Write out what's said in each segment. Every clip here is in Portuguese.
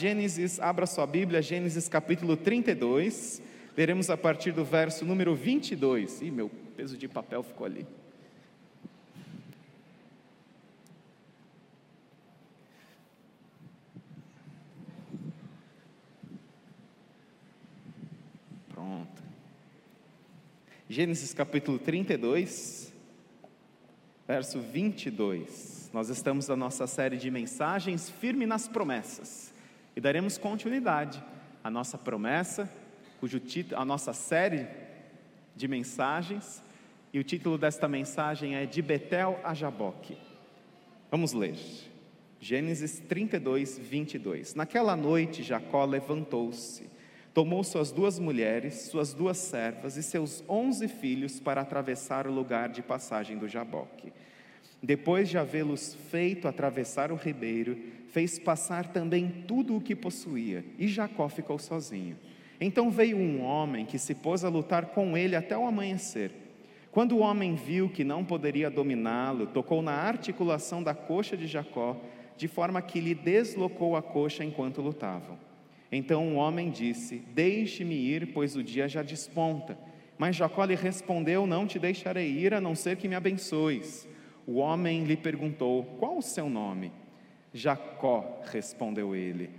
Gênesis, abra sua Bíblia, Gênesis capítulo 32, leremos a partir do verso número 22. Ih, meu peso de papel ficou ali. Pronto. Gênesis capítulo 32, verso 22. Nós estamos na nossa série de mensagens Firme nas Promessas e daremos continuidade à nossa promessa, cujo título, a nossa série de mensagens, e o título desta mensagem é De Betel a Jaboque. Vamos ler. Gênesis 32, 22. Naquela noite, Jacó levantou-se, tomou suas duas mulheres, suas duas servas e seus onze filhos para atravessar o lugar de passagem do Jaboque. Depois de havê-los feito atravessar o ribeiro, fez passar também tudo o que possuía, e Jacó ficou sozinho. Então veio um homem que se pôs a lutar com ele até o amanhecer. Quando o homem viu que não poderia dominá-lo, tocou na articulação da coxa de Jacó, de forma que lhe deslocou a coxa enquanto lutavam. Então o homem disse: Deixe-me ir, pois o dia já desponta. Mas Jacó lhe respondeu: Não te deixarei ir, a não ser que me abençoes. O homem lhe perguntou: Qual o seu nome? Jacó, respondeu ele.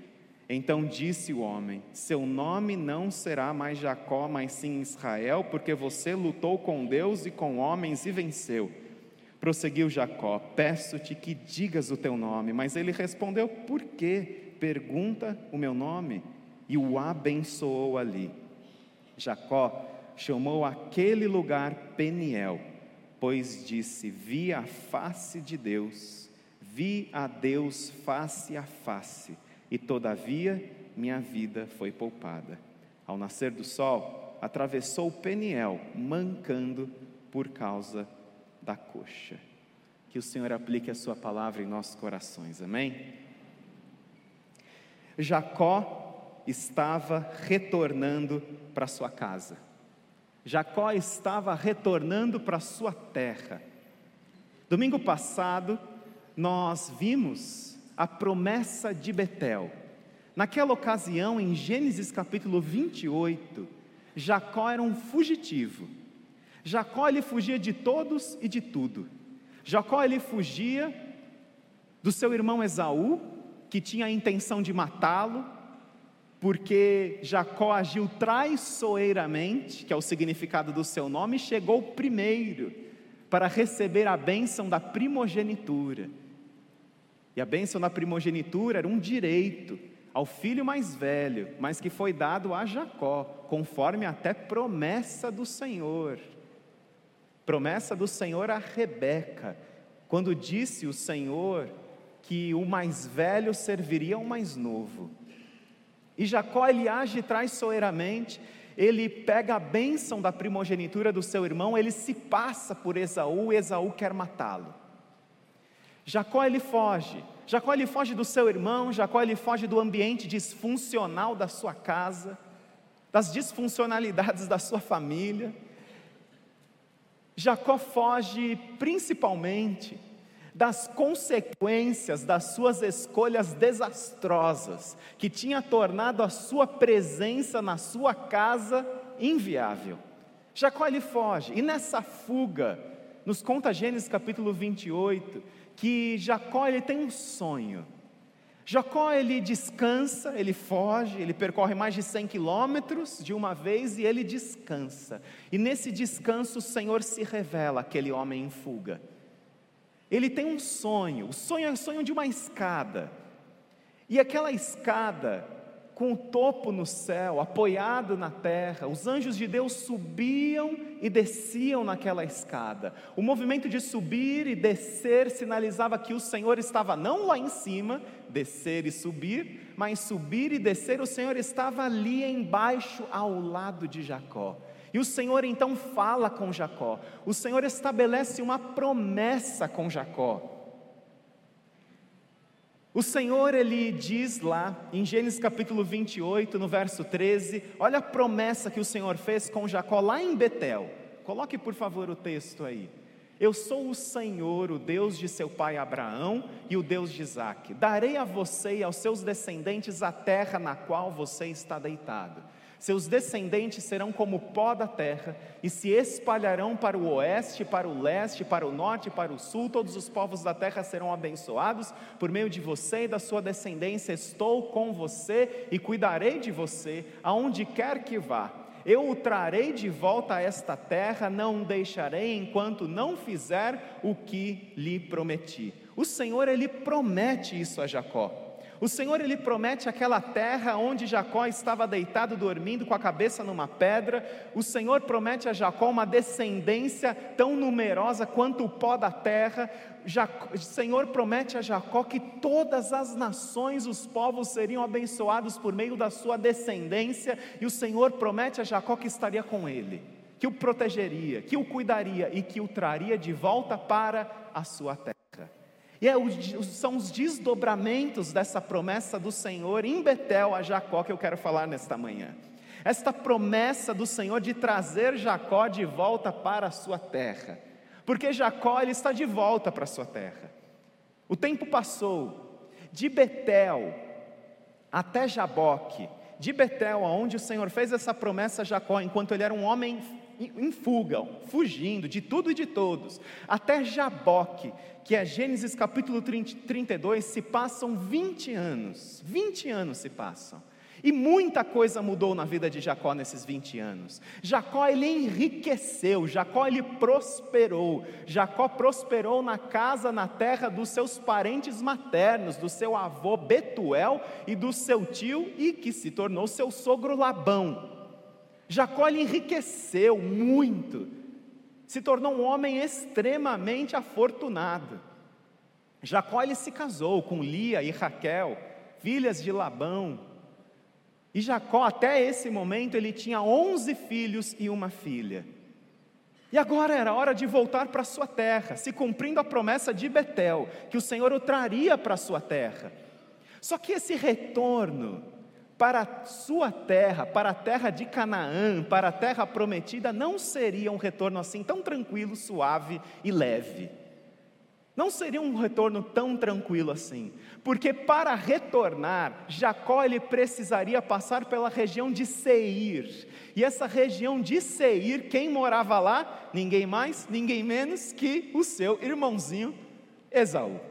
Então disse o homem: Seu nome não será mais Jacó, mas sim Israel, porque você lutou com Deus e com homens e venceu. Prosseguiu Jacó: Peço-te que digas o teu nome. Mas ele respondeu: Por que pergunta o meu nome? E o abençoou ali. Jacó chamou aquele lugar Peniel pois disse: Vi a face de Deus, vi a Deus face a face, e todavia minha vida foi poupada. Ao nascer do sol, atravessou o Peniel, mancando por causa da coxa. Que o Senhor aplique a Sua palavra em nossos corações, amém? Jacó estava retornando para sua casa. Jacó estava retornando para sua terra. Domingo passado, nós vimos a promessa de Betel. Naquela ocasião, em Gênesis capítulo 28, Jacó era um fugitivo. Jacó ele fugia de todos e de tudo. Jacó ele fugia do seu irmão Esaú, que tinha a intenção de matá-lo, porque Jacó agiu traiçoeiramente, que é o significado do seu nome, e chegou primeiro para receber a bênção da primogenitura. E a bênção da primogenitura era um direito ao filho mais velho, mas que foi dado a Jacó, conforme até promessa do Senhor. Promessa do Senhor a Rebeca, quando disse o Senhor que o mais velho serviria ao mais novo. E Jacó ele age traiçoeiramente, ele pega a bênção da primogenitura do seu irmão, ele se passa por Esaú, Esaú quer matá-lo. Jacó ele foge, Jacó ele foge do seu irmão, Jacó ele foge do ambiente disfuncional da sua casa, das disfuncionalidades da sua família. Jacó foge principalmente das consequências das suas escolhas desastrosas, que tinha tornado a sua presença na sua casa inviável. Jacó ele foge, e nessa fuga, nos conta Gênesis capítulo 28, que Jacó ele tem um sonho. Jacó ele descansa, ele foge, ele percorre mais de 100 quilômetros de uma vez e ele descansa. E nesse descanso o Senhor se revela aquele homem em fuga. Ele tem um sonho, o sonho é o sonho de uma escada. E aquela escada, com o topo no céu, apoiado na terra, os anjos de Deus subiam e desciam naquela escada. O movimento de subir e descer sinalizava que o Senhor estava não lá em cima, descer e subir, mas subir e descer, o Senhor estava ali embaixo, ao lado de Jacó. E o Senhor então fala com Jacó, o Senhor estabelece uma promessa com Jacó. O Senhor, ele diz lá em Gênesis capítulo 28, no verso 13, olha a promessa que o Senhor fez com Jacó lá em Betel. Coloque por favor o texto aí. Eu sou o Senhor, o Deus de seu pai Abraão e o Deus de Isaque. Darei a você e aos seus descendentes a terra na qual você está deitado. Seus descendentes serão como o pó da terra e se espalharão para o oeste, para o leste, para o norte para o sul. Todos os povos da terra serão abençoados por meio de você e da sua descendência. Estou com você e cuidarei de você aonde quer que vá. Eu o trarei de volta a esta terra, não o deixarei enquanto não fizer o que lhe prometi. O Senhor, ele promete isso a Jacó. O Senhor ele promete aquela terra onde Jacó estava deitado dormindo com a cabeça numa pedra. O Senhor promete a Jacó uma descendência tão numerosa quanto o pó da terra. o Senhor promete a Jacó que todas as nações, os povos seriam abençoados por meio da sua descendência, e o Senhor promete a Jacó que estaria com ele, que o protegeria, que o cuidaria e que o traria de volta para a sua terra. E é, são os desdobramentos dessa promessa do Senhor em Betel a Jacó que eu quero falar nesta manhã. Esta promessa do Senhor de trazer Jacó de volta para a sua terra. Porque Jacó ele está de volta para a sua terra. O tempo passou de Betel até Jaboque, de Betel, aonde o Senhor fez essa promessa a Jacó, enquanto ele era um homem em fuga, fugindo de tudo e de todos, até Jaboque, que é Gênesis capítulo 32, se passam 20 anos, 20 anos se passam. E muita coisa mudou na vida de Jacó nesses 20 anos. Jacó ele enriqueceu, Jacó ele prosperou. Jacó prosperou na casa, na terra dos seus parentes maternos, do seu avô Betuel e do seu tio e que se tornou seu sogro Labão. Jacó enriqueceu muito, se tornou um homem extremamente afortunado. Jacó se casou com Lia e Raquel, filhas de Labão. E Jacó, até esse momento, ele tinha onze filhos e uma filha. E agora era hora de voltar para sua terra, se cumprindo a promessa de Betel, que o Senhor o traria para sua terra. Só que esse retorno para a sua terra, para a terra de Canaã, para a terra prometida, não seria um retorno assim tão tranquilo, suave e leve. Não seria um retorno tão tranquilo assim, porque para retornar, Jacó ele precisaria passar pela região de Seir. E essa região de Seir, quem morava lá? Ninguém mais, ninguém menos que o seu irmãozinho Esaú.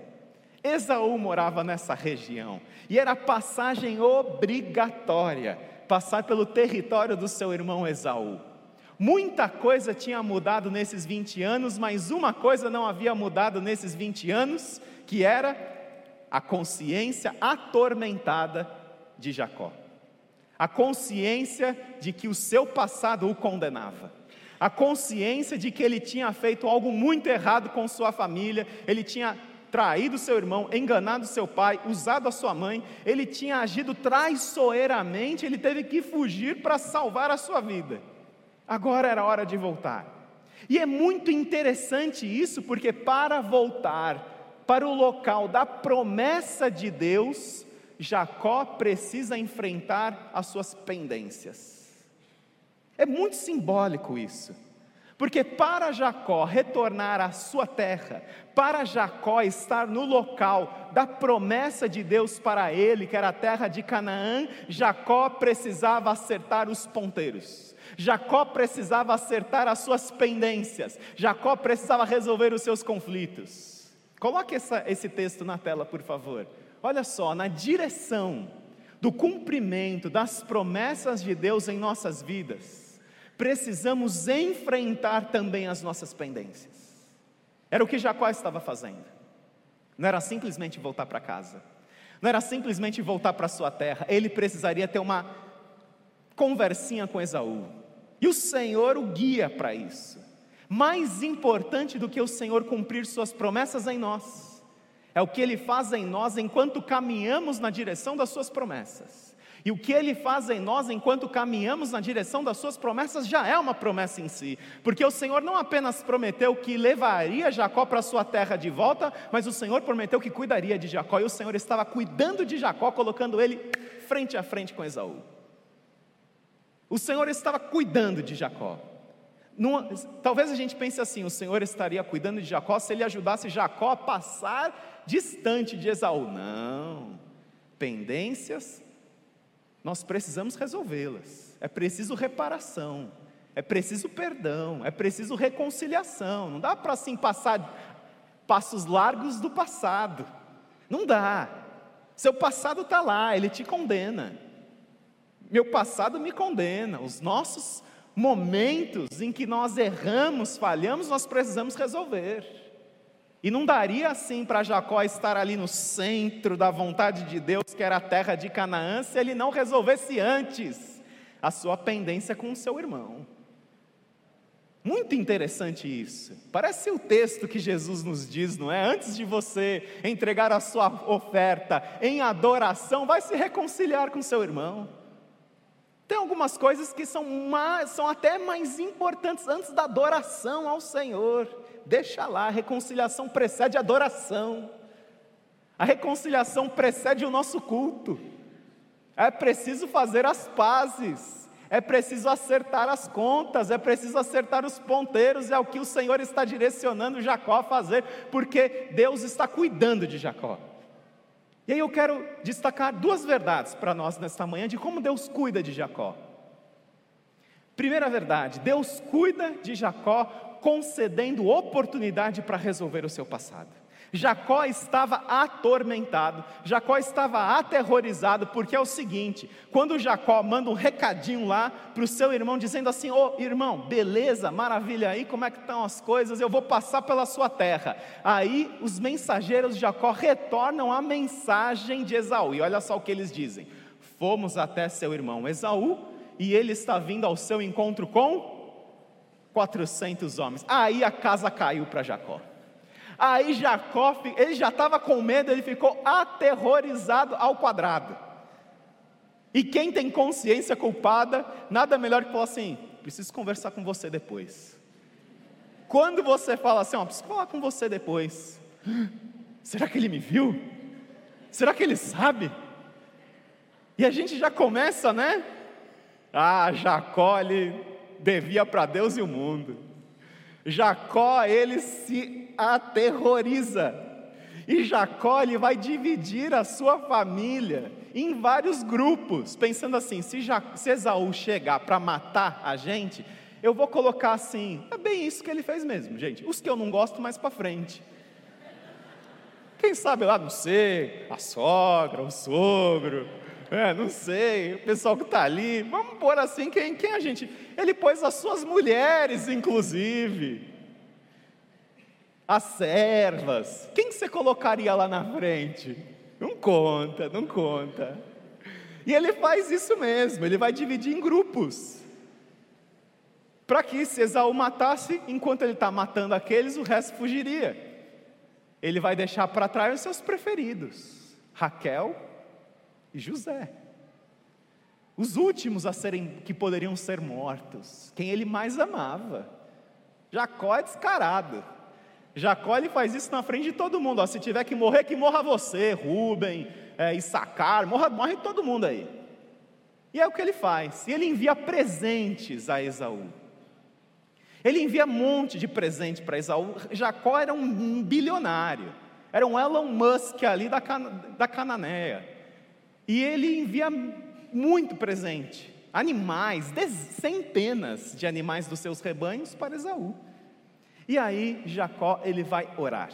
Esaú morava nessa região e era passagem obrigatória passar pelo território do seu irmão Esaú. Muita coisa tinha mudado nesses 20 anos, mas uma coisa não havia mudado nesses 20 anos, que era a consciência atormentada de Jacó. A consciência de que o seu passado o condenava. A consciência de que ele tinha feito algo muito errado com sua família, ele tinha traído seu irmão, enganado seu pai, usado a sua mãe, ele tinha agido traiçoeiramente, ele teve que fugir para salvar a sua vida. Agora era hora de voltar. E é muito interessante isso, porque para voltar para o local da promessa de Deus, Jacó precisa enfrentar as suas pendências. É muito simbólico isso. Porque para Jacó retornar à sua terra, para Jacó estar no local da promessa de Deus para ele, que era a terra de Canaã, Jacó precisava acertar os ponteiros. Jacó precisava acertar as suas pendências. Jacó precisava resolver os seus conflitos. Coloque essa, esse texto na tela, por favor. Olha só, na direção do cumprimento das promessas de Deus em nossas vidas precisamos enfrentar também as nossas pendências. Era o que Jacó estava fazendo. Não era simplesmente voltar para casa. Não era simplesmente voltar para sua terra. Ele precisaria ter uma conversinha com Esaú. E o Senhor o guia para isso. Mais importante do que o Senhor cumprir suas promessas em nós, é o que ele faz em nós enquanto caminhamos na direção das suas promessas. E o que ele faz em nós enquanto caminhamos na direção das suas promessas já é uma promessa em si, porque o Senhor não apenas prometeu que levaria Jacó para sua terra de volta, mas o Senhor prometeu que cuidaria de Jacó, e o Senhor estava cuidando de Jacó, colocando ele frente a frente com Esaú. O Senhor estava cuidando de Jacó. talvez a gente pense assim: o Senhor estaria cuidando de Jacó se ele ajudasse Jacó a passar distante de Esaú. Não. Pendências, nós precisamos resolvê-las. É preciso reparação, é preciso perdão, é preciso reconciliação. Não dá para assim passar passos largos do passado. Não dá. Seu passado está lá, ele te condena. Meu passado me condena. Os nossos momentos em que nós erramos, falhamos, nós precisamos resolver. E não daria assim para Jacó estar ali no centro da vontade de Deus, que era a terra de Canaã, se ele não resolvesse antes a sua pendência com o seu irmão. Muito interessante isso. Parece o texto que Jesus nos diz, não é? Antes de você entregar a sua oferta em adoração, vai se reconciliar com seu irmão. Tem algumas coisas que são, mais, são até mais importantes antes da adoração ao Senhor. Deixa lá, a reconciliação precede a adoração. A reconciliação precede o nosso culto. É preciso fazer as pazes. É preciso acertar as contas, é preciso acertar os ponteiros, é o que o Senhor está direcionando Jacó a fazer, porque Deus está cuidando de Jacó. E aí eu quero destacar duas verdades para nós nesta manhã de como Deus cuida de Jacó. Primeira verdade, Deus cuida de Jacó concedendo oportunidade para resolver o seu passado. Jacó estava atormentado, Jacó estava aterrorizado, porque é o seguinte: quando Jacó manda um recadinho lá para o seu irmão, dizendo assim: Ô oh, irmão, beleza, maravilha aí, como é que estão as coisas? Eu vou passar pela sua terra. Aí os mensageiros de Jacó retornam a mensagem de Esaú, e olha só o que eles dizem: Fomos até seu irmão Esaú, e ele está vindo ao seu encontro com 400 homens. Aí a casa caiu para Jacó. Aí Jacó, ele já estava com medo, ele ficou aterrorizado ao quadrado. E quem tem consciência culpada, nada melhor que falar assim: preciso conversar com você depois. Quando você fala assim, ó, preciso falar com você depois. Será que ele me viu? Será que ele sabe? E a gente já começa, né? Ah, Jacó, ele devia para Deus e o mundo. Jacó, ele se aterroriza. E Jacó ele vai dividir a sua família em vários grupos, pensando assim: se, ja, se Esaú chegar para matar a gente, eu vou colocar assim. É bem isso que ele fez mesmo, gente. Os que eu não gosto, mais para frente. Quem sabe lá, não sei, a sogra, o sogro, é, não sei, o pessoal que está ali, vamos pôr assim, quem, quem a gente. Ele pôs as suas mulheres, inclusive as servas. Quem você colocaria lá na frente? Não conta, não conta. E ele faz isso mesmo, ele vai dividir em grupos. Para que se Esaú matasse, enquanto ele está matando aqueles, o resto fugiria. Ele vai deixar para trás os seus preferidos, Raquel e José. Os últimos a serem que poderiam ser mortos, quem ele mais amava. Jacó é descarado. Jacó ele faz isso na frente de todo mundo. Ó, se tiver que morrer, que morra você, Rubem, é, Issacar, morra, morre todo mundo aí. E é o que ele faz. E ele envia presentes a Esaú. Ele envia um monte de presente para Esaú. Jacó era um bilionário. Era um Elon Musk ali da, da Cananéia. E ele envia muito presente. Animais, centenas de animais dos seus rebanhos para Esaú. E aí Jacó ele vai orar.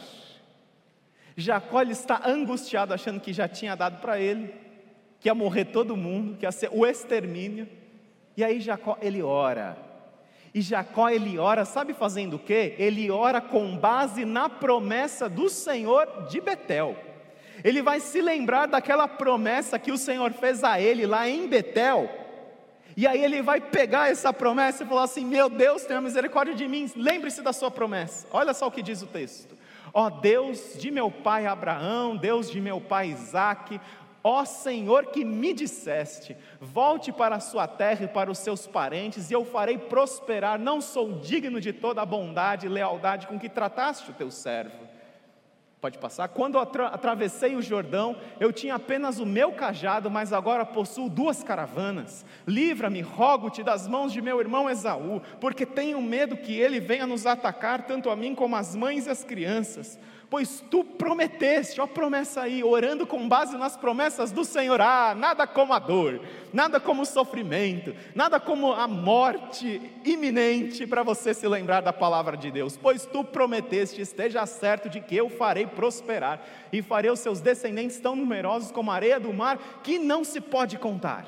Jacó ele está angustiado achando que já tinha dado para ele, que ia morrer todo mundo, que ia ser o extermínio. E aí Jacó ele ora. E Jacó ele ora, sabe fazendo o quê? Ele ora com base na promessa do Senhor de Betel. Ele vai se lembrar daquela promessa que o Senhor fez a ele lá em Betel e aí ele vai pegar essa promessa e falar assim: Meu Deus, tenha misericórdia de mim, lembre-se da sua promessa. Olha só o que diz o texto. Ó Deus de meu pai Abraão, Deus de meu pai Isaque, ó Senhor que me disseste: volte para a sua terra e para os seus parentes, e eu farei prosperar. Não sou digno de toda a bondade e lealdade com que trataste o teu servo. Pode passar. Quando atra atravessei o Jordão, eu tinha apenas o meu cajado, mas agora possuo duas caravanas. Livra-me, rogo-te das mãos de meu irmão Esaú, porque tenho medo que ele venha nos atacar, tanto a mim como as mães e as crianças pois tu prometeste, ó promessa aí, orando com base nas promessas do Senhor, ah, nada como a dor, nada como o sofrimento, nada como a morte iminente para você se lembrar da palavra de Deus, pois tu prometeste, esteja certo de que eu farei prosperar e farei os seus descendentes tão numerosos como a areia do mar, que não se pode contar.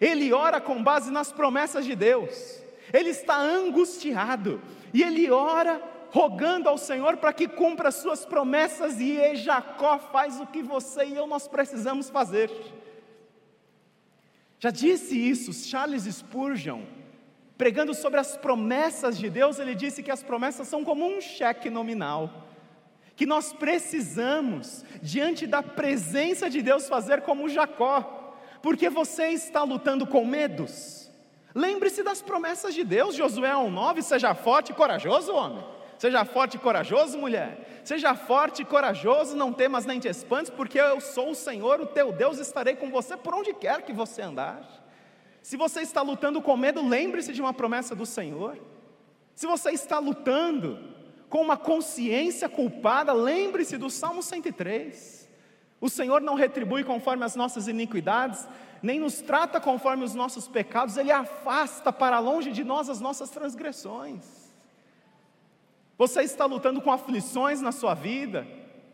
Ele ora com base nas promessas de Deus, ele está angustiado, e ele ora rogando ao Senhor para que cumpra as suas promessas, e Jacó faz o que você e eu nós precisamos fazer. Já disse isso Charles Spurgeon, pregando sobre as promessas de Deus, ele disse que as promessas são como um cheque nominal, que nós precisamos, diante da presença de Deus, fazer como Jacó, porque você está lutando com medos. Lembre-se das promessas de Deus, Josué 1,9: seja forte e corajoso, homem. Seja forte e corajoso, mulher. Seja forte e corajoso, não temas nem te espantes, porque eu sou o Senhor, o teu Deus, estarei com você por onde quer que você andar. Se você está lutando com medo, lembre-se de uma promessa do Senhor. Se você está lutando com uma consciência culpada, lembre-se do Salmo 103. O Senhor não retribui conforme as nossas iniquidades, nem nos trata conforme os nossos pecados, Ele afasta para longe de nós as nossas transgressões. Você está lutando com aflições na sua vida?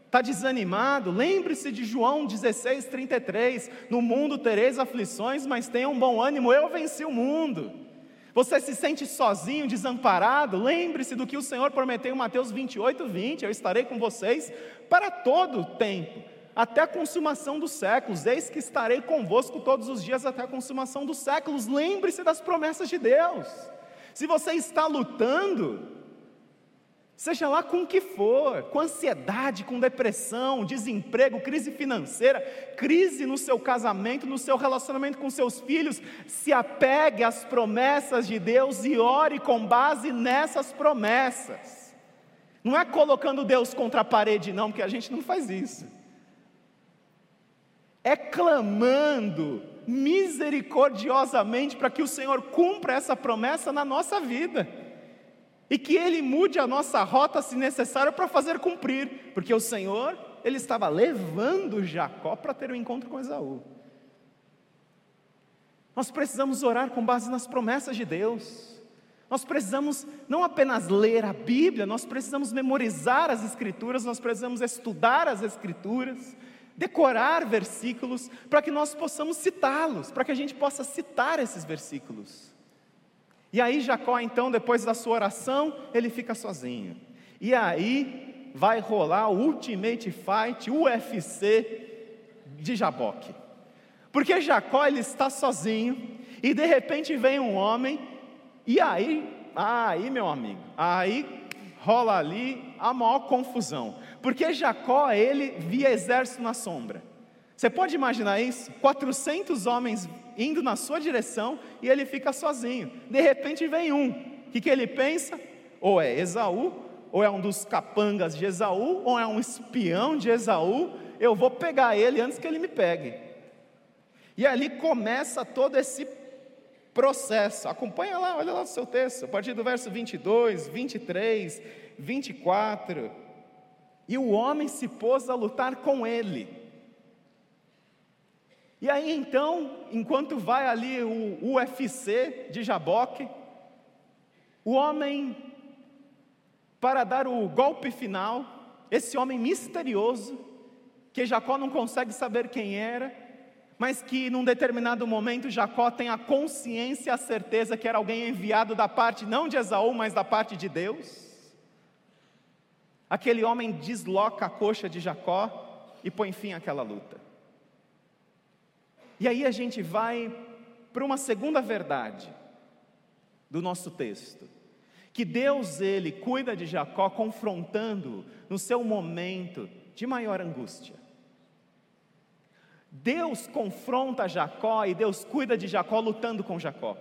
Está desanimado? Lembre-se de João 16, 33. No mundo tereis aflições, mas tenha um bom ânimo, eu venci o mundo. Você se sente sozinho, desamparado? Lembre-se do que o Senhor prometeu em Mateus 28, 20. Eu estarei com vocês para todo o tempo, até a consumação dos séculos. Eis que estarei convosco todos os dias até a consumação dos séculos. Lembre-se das promessas de Deus. Se você está lutando, Seja lá com o que for, com ansiedade, com depressão, desemprego, crise financeira, crise no seu casamento, no seu relacionamento com seus filhos, se apegue às promessas de Deus e ore com base nessas promessas. Não é colocando Deus contra a parede, não, porque a gente não faz isso. É clamando misericordiosamente para que o Senhor cumpra essa promessa na nossa vida e que Ele mude a nossa rota se necessário para fazer cumprir, porque o Senhor, Ele estava levando Jacó para ter um encontro com Esaú. Nós precisamos orar com base nas promessas de Deus. Nós precisamos não apenas ler a Bíblia, nós precisamos memorizar as Escrituras, nós precisamos estudar as Escrituras, decorar versículos, para que nós possamos citá-los, para que a gente possa citar esses versículos. E aí Jacó, então, depois da sua oração, ele fica sozinho. E aí vai rolar o Ultimate Fight, UFC de Jaboque. Porque Jacó ele está sozinho e de repente vem um homem e aí, aí meu amigo, aí rola ali a maior confusão. Porque Jacó ele via exército na sombra. Você pode imaginar isso? 400 homens indo na sua direção e ele fica sozinho. De repente vem um. O que, que ele pensa? Ou é Esaú, ou é um dos capangas de Esaú, ou é um espião de Esaú. Eu vou pegar ele antes que ele me pegue. E ali começa todo esse processo. Acompanha lá, olha lá o seu texto, a partir do verso 22, 23, 24. E o homem se pôs a lutar com ele. E aí então, enquanto vai ali o UFC de Jaboque, o homem, para dar o golpe final, esse homem misterioso, que Jacó não consegue saber quem era, mas que num determinado momento Jacó tem a consciência a certeza que era alguém enviado da parte não de Esaú, mas da parte de Deus. Aquele homem desloca a coxa de Jacó e põe fim àquela luta. E aí a gente vai para uma segunda verdade do nosso texto. Que Deus, Ele cuida de Jacó, confrontando no seu momento de maior angústia. Deus confronta Jacó e Deus cuida de Jacó lutando com Jacó.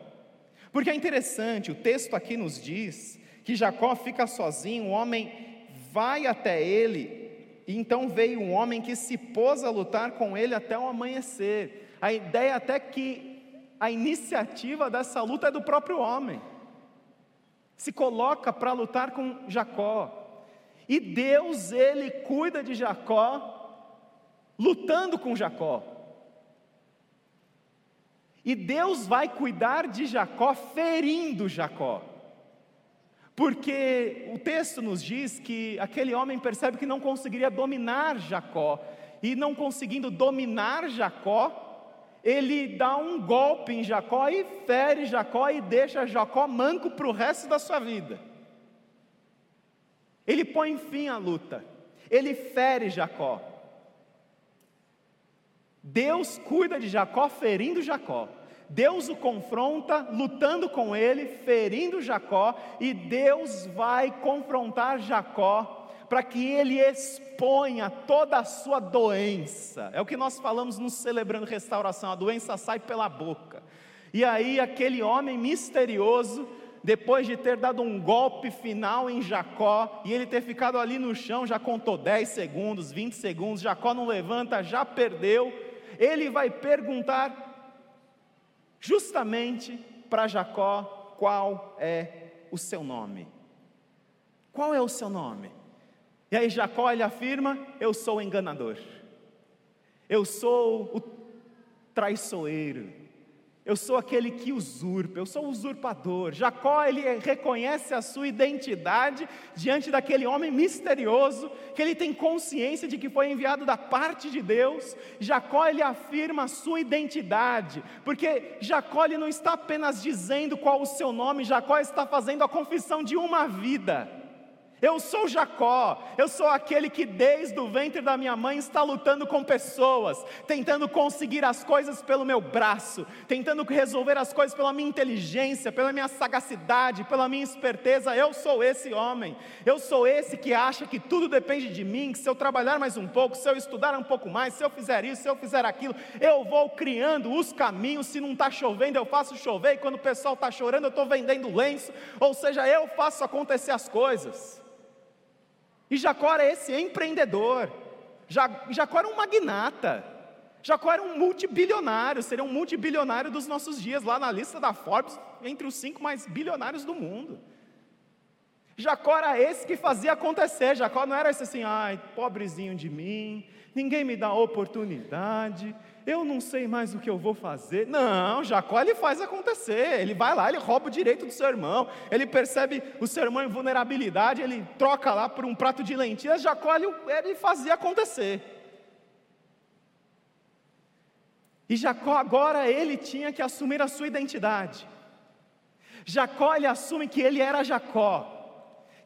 Porque é interessante, o texto aqui nos diz que Jacó fica sozinho, o homem vai até ele e então veio um homem que se pôs a lutar com ele até o amanhecer. A ideia até que a iniciativa dessa luta é do próprio homem. Se coloca para lutar com Jacó. E Deus, ele cuida de Jacó, lutando com Jacó. E Deus vai cuidar de Jacó, ferindo Jacó. Porque o texto nos diz que aquele homem percebe que não conseguiria dominar Jacó, e não conseguindo dominar Jacó, ele dá um golpe em Jacó e fere Jacó e deixa Jacó manco para o resto da sua vida. Ele põe fim à luta, ele fere Jacó. Deus cuida de Jacó, ferindo Jacó. Deus o confronta, lutando com ele, ferindo Jacó, e Deus vai confrontar Jacó para que ele exponha toda a sua doença. É o que nós falamos no celebrando restauração, a doença sai pela boca. E aí aquele homem misterioso, depois de ter dado um golpe final em Jacó, e ele ter ficado ali no chão, já contou 10 segundos, 20 segundos, Jacó não levanta, já perdeu. Ele vai perguntar justamente para Jacó qual é o seu nome. Qual é o seu nome? E aí Jacó ele afirma: Eu sou o enganador, eu sou o traiçoeiro, eu sou aquele que usurpa, eu sou o usurpador. Jacó ele reconhece a sua identidade diante daquele homem misterioso, que ele tem consciência de que foi enviado da parte de Deus. Jacó ele afirma a sua identidade, porque Jacó ele não está apenas dizendo qual o seu nome, Jacó está fazendo a confissão de uma vida. Eu sou Jacó, eu sou aquele que desde o ventre da minha mãe está lutando com pessoas, tentando conseguir as coisas pelo meu braço, tentando resolver as coisas pela minha inteligência, pela minha sagacidade, pela minha esperteza. Eu sou esse homem, eu sou esse que acha que tudo depende de mim, que se eu trabalhar mais um pouco, se eu estudar um pouco mais, se eu fizer isso, se eu fizer aquilo, eu vou criando os caminhos. Se não está chovendo, eu faço chover, e quando o pessoal está chorando, eu estou vendendo lenço, ou seja, eu faço acontecer as coisas. E Jacó era esse empreendedor. Jacó era um magnata. Jacó era um multibilionário, seria um multibilionário dos nossos dias, lá na lista da Forbes, entre os cinco mais bilionários do mundo. Jacó era esse que fazia acontecer. Jacó não era esse assim, ai, pobrezinho de mim, ninguém me dá oportunidade, eu não sei mais o que eu vou fazer. Não, Jacó ele faz acontecer. Ele vai lá, ele rouba o direito do seu irmão. Ele percebe o seu irmão em vulnerabilidade, ele troca lá por um prato de lentilhas. Jacó ele, ele fazia acontecer. E Jacó agora ele tinha que assumir a sua identidade. Jacó ele assume que ele era Jacó,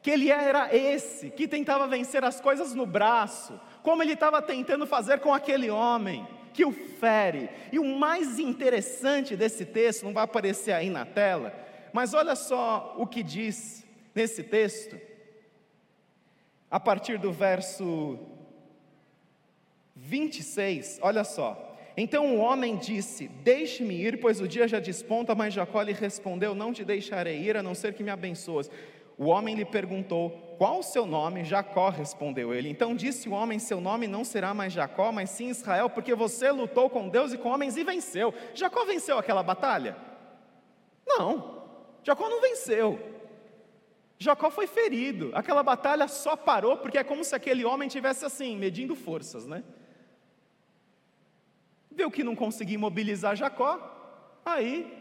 que ele era esse que tentava vencer as coisas no braço, como ele estava tentando fazer com aquele homem que o fere. E o mais interessante desse texto, não vai aparecer aí na tela, mas olha só o que diz nesse texto, a partir do verso 26, olha só. Então o homem disse: Deixe-me ir, pois o dia já desponta. Mas Jacó lhe respondeu: Não te deixarei ir, a não ser que me abençoas. O homem lhe perguntou: Qual o seu nome? Jacó respondeu ele. Então disse o homem: Seu nome não será mais Jacó, mas sim Israel, porque você lutou com Deus e com homens e venceu. Jacó venceu aquela batalha? Não, Jacó não venceu. Jacó foi ferido. Aquela batalha só parou porque é como se aquele homem tivesse assim, medindo forças, né? Viu que não conseguia mobilizar Jacó, aí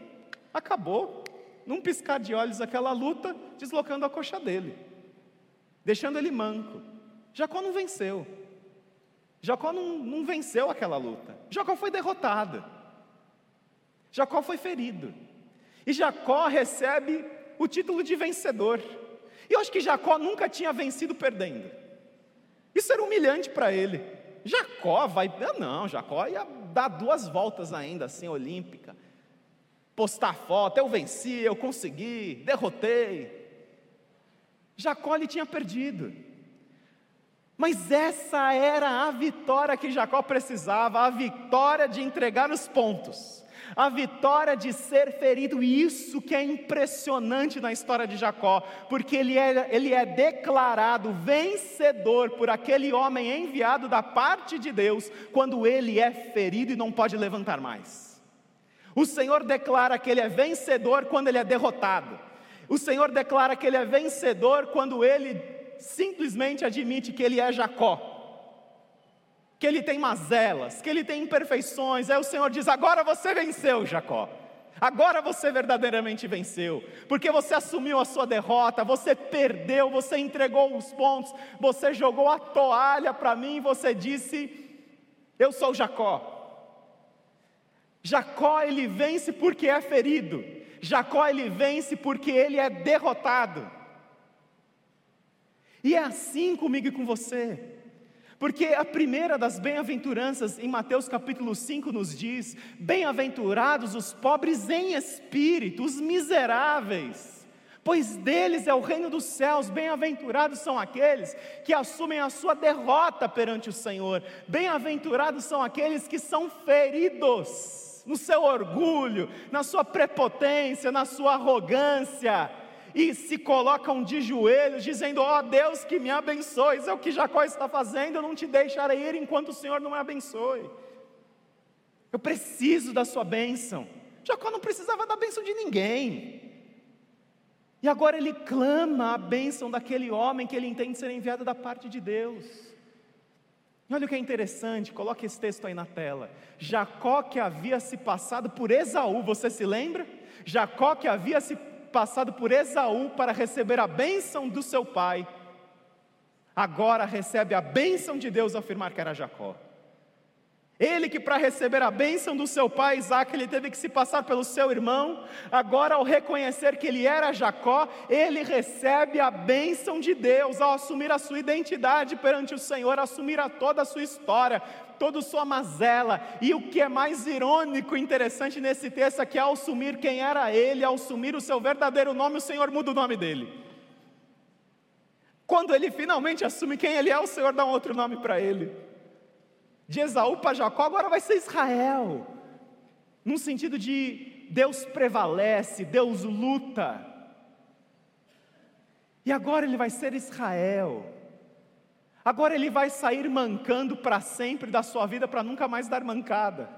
acabou num piscar de olhos, aquela luta, deslocando a coxa dele, deixando ele manco. Jacó não venceu. Jacó não, não venceu aquela luta. Jacó foi derrotado. Jacó foi ferido. E Jacó recebe o título de vencedor. E eu acho que Jacó nunca tinha vencido perdendo. Isso era humilhante para ele. Jacó vai. Não, Jacó ia dar duas voltas ainda, assim, olímpica postar foto, eu venci, eu consegui, derrotei. Jacó ele tinha perdido. Mas essa era a vitória que Jacó precisava, a vitória de entregar os pontos, a vitória de ser ferido, e isso que é impressionante na história de Jacó, porque ele é, ele é declarado vencedor por aquele homem enviado da parte de Deus, quando ele é ferido e não pode levantar mais. O Senhor declara que ele é vencedor quando ele é derrotado. O Senhor declara que ele é vencedor quando ele simplesmente admite que ele é Jacó que ele tem mazelas, que ele tem imperfeições. Aí o Senhor diz: agora você venceu, Jacó. Agora você verdadeiramente venceu, porque você assumiu a sua derrota, você perdeu, você entregou os pontos, você jogou a toalha para mim e você disse: Eu sou Jacó. Jacó ele vence porque é ferido, Jacó ele vence porque ele é derrotado. E é assim comigo e com você. Porque a primeira das bem-aventuranças em Mateus capítulo 5 nos diz: Bem-aventurados os pobres em espírito, os miseráveis, pois deles é o reino dos céus. Bem-aventurados são aqueles que assumem a sua derrota perante o Senhor. Bem-aventurados são aqueles que são feridos no seu orgulho, na sua prepotência, na sua arrogância e se colocam de joelhos, dizendo: Ó oh, Deus que me abençoe, isso é o que Jacó está fazendo, eu não te deixarei ir enquanto o Senhor não me abençoe. Eu preciso da sua bênção. Jacó não precisava da bênção de ninguém. E agora ele clama a bênção daquele homem que ele entende ser enviado da parte de Deus. E olha o que é interessante, coloque esse texto aí na tela. Jacó que havia se passado por Esaú, você se lembra? Jacó que havia se passado por Esaú para receber a bênção do seu pai, agora recebe a bênção de Deus ao afirmar que era Jacó. Ele que para receber a bênção do seu pai Isaac, ele teve que se passar pelo seu irmão, agora ao reconhecer que ele era Jacó, ele recebe a bênção de Deus ao assumir a sua identidade perante o Senhor, assumir a toda a sua história, toda a sua mazela. E o que é mais irônico e interessante nesse texto é que ao assumir quem era ele, ao assumir o seu verdadeiro nome, o Senhor muda o nome dele. Quando ele finalmente assume quem ele é, o Senhor dá um outro nome para ele de Esaú para Jacó, agora vai ser Israel. Num sentido de Deus prevalece, Deus luta. E agora ele vai ser Israel. Agora ele vai sair mancando para sempre da sua vida para nunca mais dar mancada.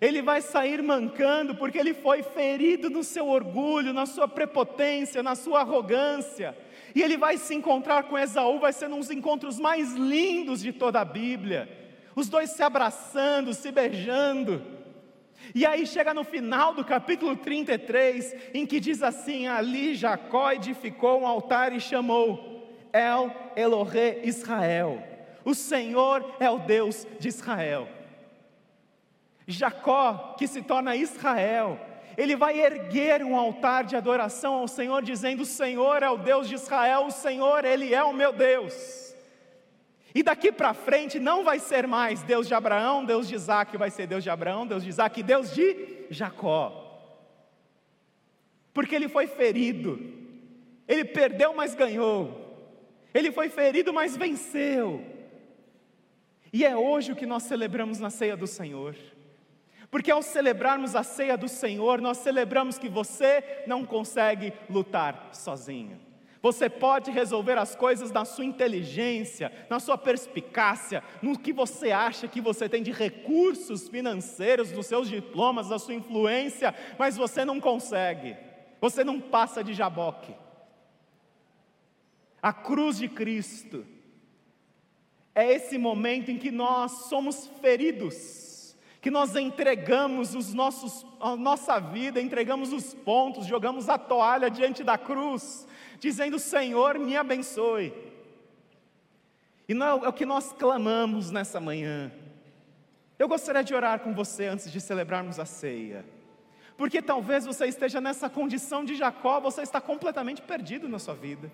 Ele vai sair mancando porque ele foi ferido no seu orgulho, na sua prepotência, na sua arrogância. E ele vai se encontrar com Esaú, vai ser um dos encontros mais lindos de toda a Bíblia. Os dois se abraçando, se beijando. E aí chega no final do capítulo 33, em que diz assim: Ali Jacó edificou um altar e chamou El Elohe Israel. O Senhor é o Deus de Israel. Jacó, que se torna Israel, ele vai erguer um altar de adoração ao Senhor, dizendo: O Senhor é o Deus de Israel, o Senhor, Ele é o meu Deus. E daqui para frente não vai ser mais Deus de Abraão, Deus de Isaac, vai ser Deus de Abraão, Deus de Isaac e Deus de Jacó. Porque ele foi ferido, ele perdeu, mas ganhou, ele foi ferido, mas venceu. E é hoje o que nós celebramos na ceia do Senhor. Porque ao celebrarmos a ceia do Senhor, nós celebramos que você não consegue lutar sozinho. Você pode resolver as coisas na sua inteligência, na sua perspicácia, no que você acha que você tem de recursos financeiros, nos seus diplomas, da sua influência, mas você não consegue. Você não passa de jaboque. A cruz de Cristo é esse momento em que nós somos feridos que nós entregamos os nossos, a nossa vida, entregamos os pontos, jogamos a toalha diante da cruz, dizendo: Senhor, me abençoe. E não é o que nós clamamos nessa manhã. Eu gostaria de orar com você antes de celebrarmos a ceia, porque talvez você esteja nessa condição de Jacó, você está completamente perdido na sua vida.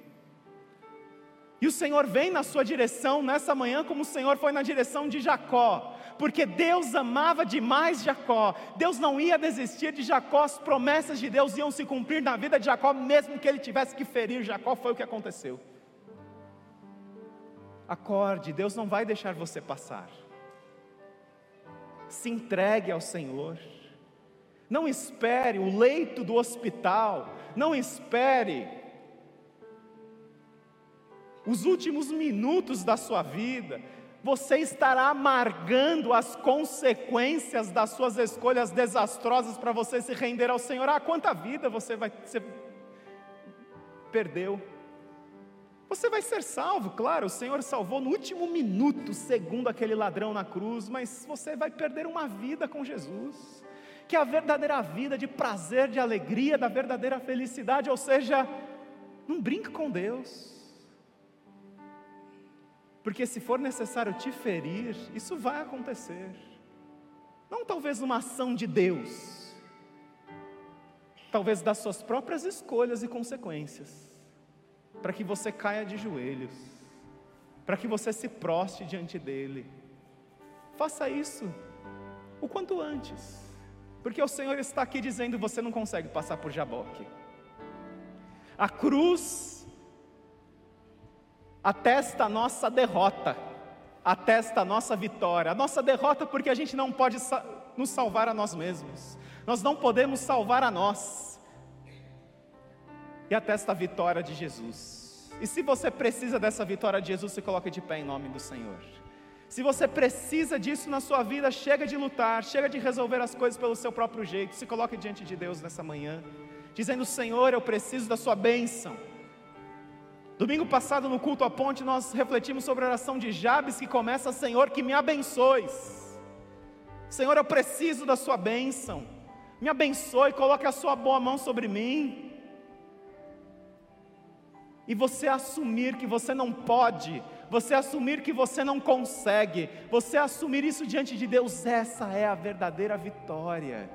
E o Senhor vem na sua direção nessa manhã, como o Senhor foi na direção de Jacó, porque Deus amava demais Jacó, Deus não ia desistir de Jacó, as promessas de Deus iam se cumprir na vida de Jacó, mesmo que ele tivesse que ferir Jacó, foi o que aconteceu. Acorde, Deus não vai deixar você passar. Se entregue ao Senhor. Não espere o leito do hospital, não espere os últimos minutos da sua vida, você estará amargando as consequências das suas escolhas desastrosas para você se render ao Senhor. Ah, quanta vida você vai você perdeu. Você vai ser salvo, claro, o Senhor salvou no último minuto, segundo aquele ladrão na cruz, mas você vai perder uma vida com Jesus, que é a verdadeira vida de prazer, de alegria, da verdadeira felicidade, ou seja, não brinque com Deus. Porque se for necessário te ferir, isso vai acontecer. Não talvez uma ação de Deus, talvez das suas próprias escolhas e consequências, para que você caia de joelhos, para que você se proste diante dele. Faça isso o quanto antes, porque o Senhor está aqui dizendo: você não consegue passar por Jaboque. A cruz atesta a nossa derrota, atesta a nossa vitória. A nossa derrota porque a gente não pode nos salvar a nós mesmos, nós não podemos salvar a nós. E atesta a vitória de Jesus. E se você precisa dessa vitória de Jesus, se coloque de pé em nome do Senhor. Se você precisa disso na sua vida, chega de lutar, chega de resolver as coisas pelo seu próprio jeito. Se coloque diante de Deus nessa manhã, dizendo: Senhor, eu preciso da sua bênção. Domingo passado, no culto à ponte, nós refletimos sobre a oração de Jabes que começa: Senhor, que me abençoes. Senhor, eu preciso da Sua bênção. Me abençoe, coloque a Sua boa mão sobre mim. E você assumir que você não pode, você assumir que você não consegue, você assumir isso diante de Deus, essa é a verdadeira vitória.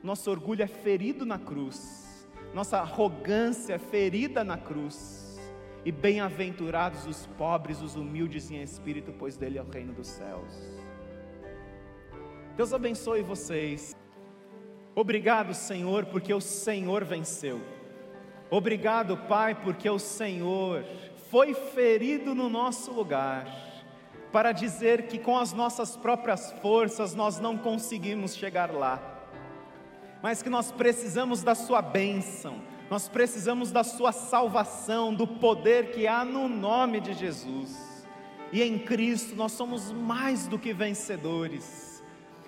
Nosso orgulho é ferido na cruz nossa arrogância ferida na cruz. E bem-aventurados os pobres, os humildes em espírito, pois dele é o reino dos céus. Deus abençoe vocês. Obrigado, Senhor, porque o Senhor venceu. Obrigado, Pai, porque o Senhor foi ferido no nosso lugar, para dizer que com as nossas próprias forças nós não conseguimos chegar lá mas que nós precisamos da Sua bênção, nós precisamos da Sua salvação, do poder que há no nome de Jesus. E em Cristo nós somos mais do que vencedores.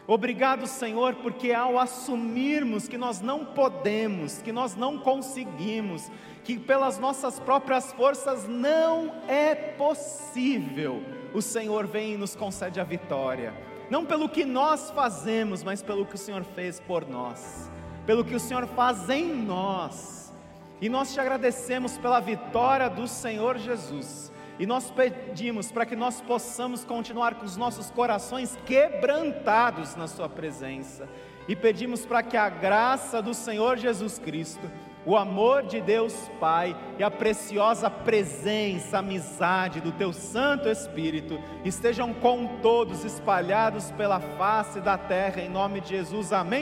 Obrigado, Senhor, porque ao assumirmos que nós não podemos, que nós não conseguimos, que pelas nossas próprias forças não é possível, o Senhor vem e nos concede a vitória não pelo que nós fazemos, mas pelo que o Senhor fez por nós, pelo que o Senhor faz em nós. E nós te agradecemos pela vitória do Senhor Jesus. E nós pedimos para que nós possamos continuar com os nossos corações quebrantados na Sua presença. E pedimos para que a graça do Senhor Jesus Cristo, o amor de Deus Pai e a preciosa presença, amizade do Teu Santo Espírito estejam com todos espalhados pela face da terra, em nome de Jesus. Amém.